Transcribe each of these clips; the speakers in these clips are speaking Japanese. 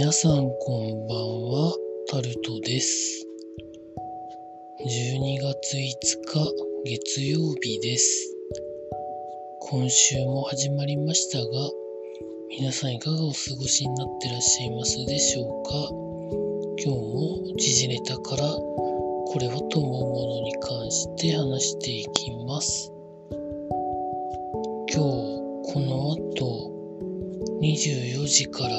皆さんこんばんは、タルトです。12月5日月曜日です。今週も始まりましたが、皆さんいかがお過ごしになってらっしゃいますでしょうか？今日も時事ネタからこれはと思うものに関して話していきます。今日この後24時から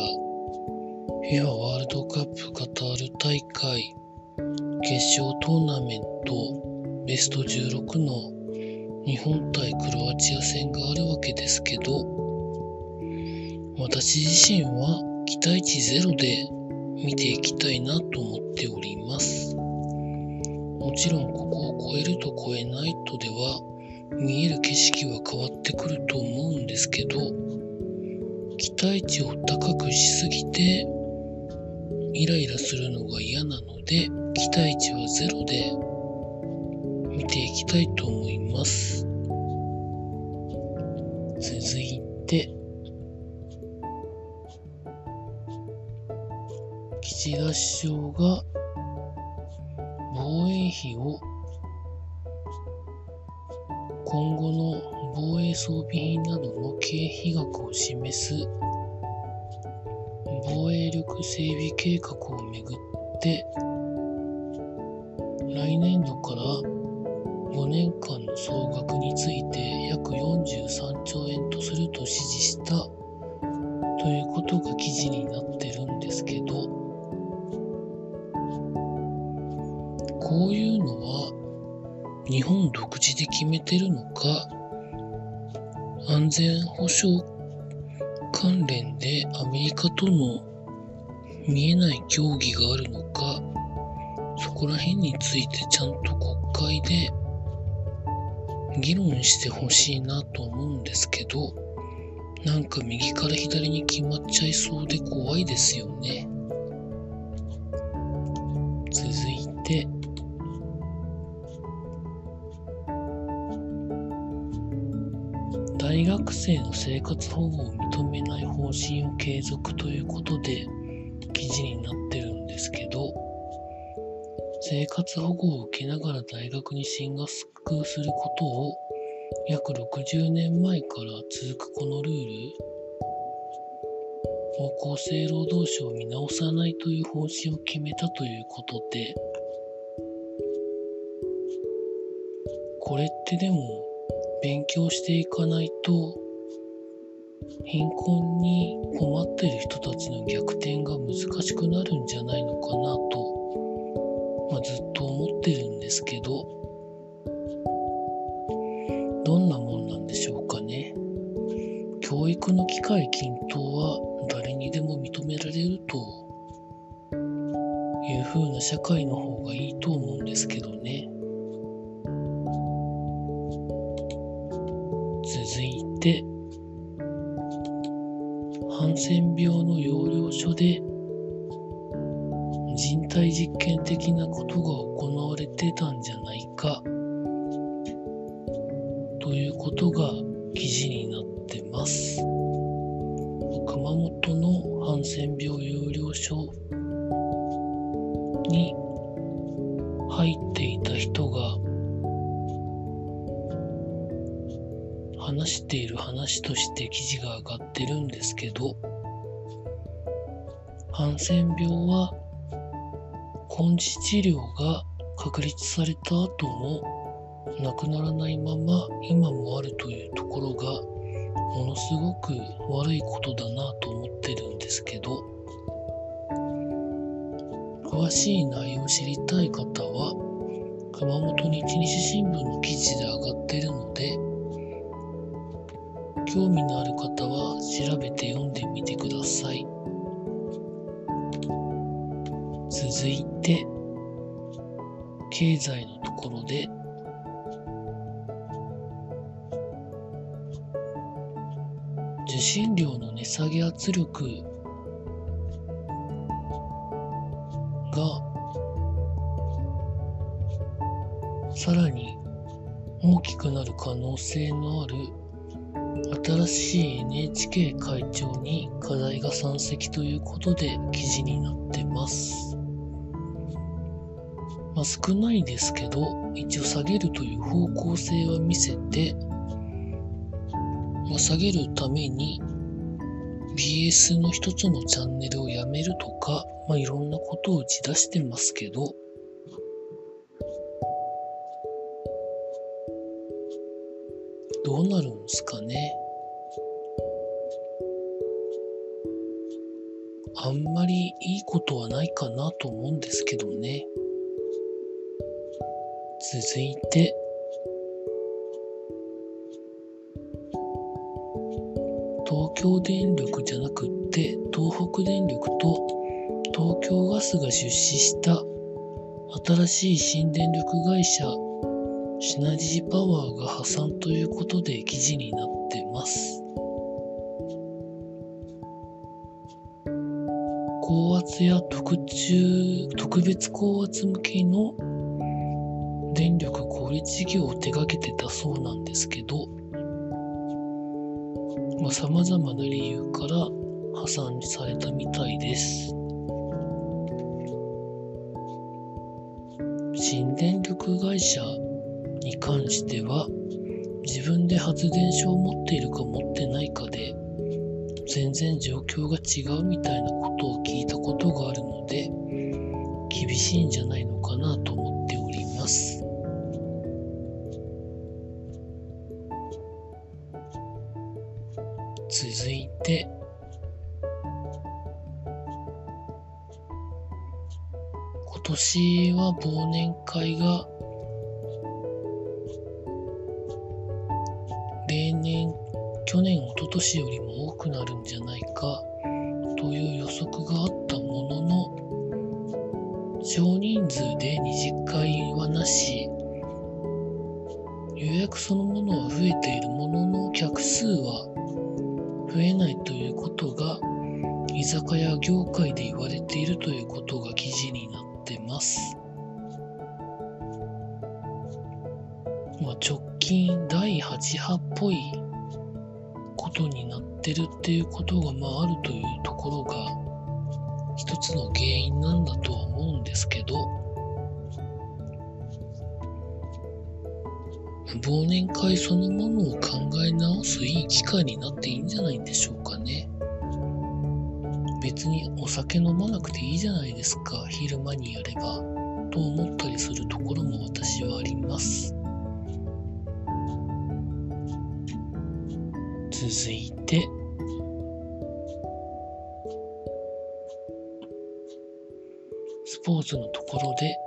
アワールドカップカタール大会決勝トーナメントベスト16の日本対クロアチア戦があるわけですけど私自身は期待値ゼロで見ていきたいなと思っております。もちろんここを超えると超えないとでは見える景色は変わってくると思うんですけど期待値を高くしすぎてイライラするのが嫌なので期待値はゼロで見ていきたいと思います。続いて岸田首相が防衛費を今後の防衛装備品などの経費額を示す防衛力整備計画をめぐって来年度から5年間の総額について約43兆円とすると指示したということが記事になってるんですけどこういうのは日本独自で決めてるのか安全保障関連でアメリカとの見えない協議があるのかそこら辺についてちゃんと国会で議論してほしいなと思うんですけどなんか右から左に決まっちゃいそうで怖いですよね。続いて。大学生の生活保護を認めない方針を継続ということで事になってるんですけど生活保護を受けながら大学に進学することを約60年前から続くこのルールを厚生労働省を見直さないという方針を決めたということでこれってでも勉強していかないと貧困に困っている人たちの逆転が難しくなるんじゃないのかなと、まあ、ずっと思ってるんですけどどんなもんなんでしょうかね。教育の機会均等は誰にでも認められるという風な社会の方がいいと思うんですけどね。続いてハンセン病の養領所で人体実験的なことが行われてたんじゃないかということが記事になってます。熊本のハンセン病養領所に入っていた人が話している話として記事が上がってるんですけどハンセン病は根治治療が確立された後もなくならないまま今もあるというところがものすごく悪いことだなと思ってるんですけど詳しい内容を知りたい方は熊本日日新聞の記事で上がってるので興味のある方は調べて読んでみてください。続いて経済のところで。受信料の値下げ圧力がさらに大きくなる可能性のある新しい NHK 会長に課題が山積ということで記事になってます。まあ、少ないですけど、一応下げるという方向性は見せて、まあ、下げるために BS の一つのチャンネルをやめるとか、まあ、いろんなことを打ち出してますけど、どうなるんですかね。あんまりいいことはないかなと思うんですけどね。続いて、東京電力じゃなくって東北電力と東京ガスが出資した新しい新電力会社シナジーパワーが破産ということで記事になってます。高圧や特注、特別高圧向けの電力小売事業を手掛けてたそうなんですけどさ、まあ、様々な理由から破産されたみたいです。新電力会社に関しては自分で発電所を持っているか持ってないかで全然状況が違うみたいなことを聞いたことがあるので厳しいんじゃないのかなと思っております。続いて今年は忘年会が例年去年一昨年よりも多くなるんじゃないかという予測があったものの少人数で二次会はなし予約そのものは増えているものの客数は増えないということが居酒屋業界で言われているということが記事になってます。まあ、直近第8波っぽいことになってるっていうことがまああるというところが一つの原因なんだとは思うんですけど忘年会そのものを考え直すいい機会になっていいんじゃないんでしょうかね。別にお酒飲まなくていいじゃないですか、昼間にやれば。と思ったりするところも私はあります。続いて、スポーツのところで。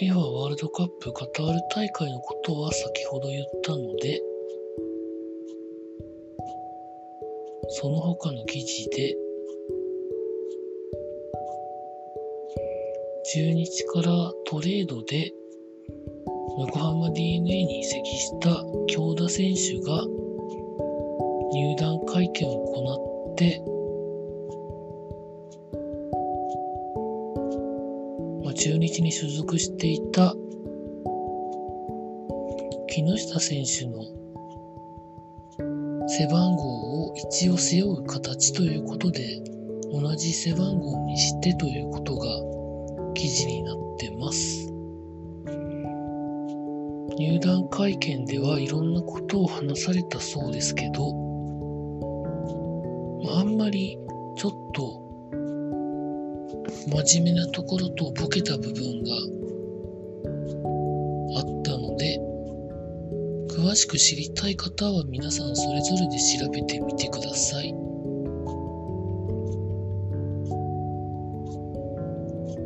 FIFA ワールドカップカタール大会のことは先ほど言ったので、その他の記事で、中日からトレードで。横浜 DeNA に移籍した京田選手が入団会見を行ってま中日に所属していた木下選手の背番号を一応背負う形ということで同じ背番号にしてということが記事になってます。入団会見ではいろんなことを話されたそうですけど、まあんまりちょっと真面目なところとボケた部分があったので、詳しく知りたい方は皆さんそれぞれで調べてみてください。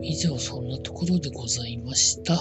以上そんなところでございました。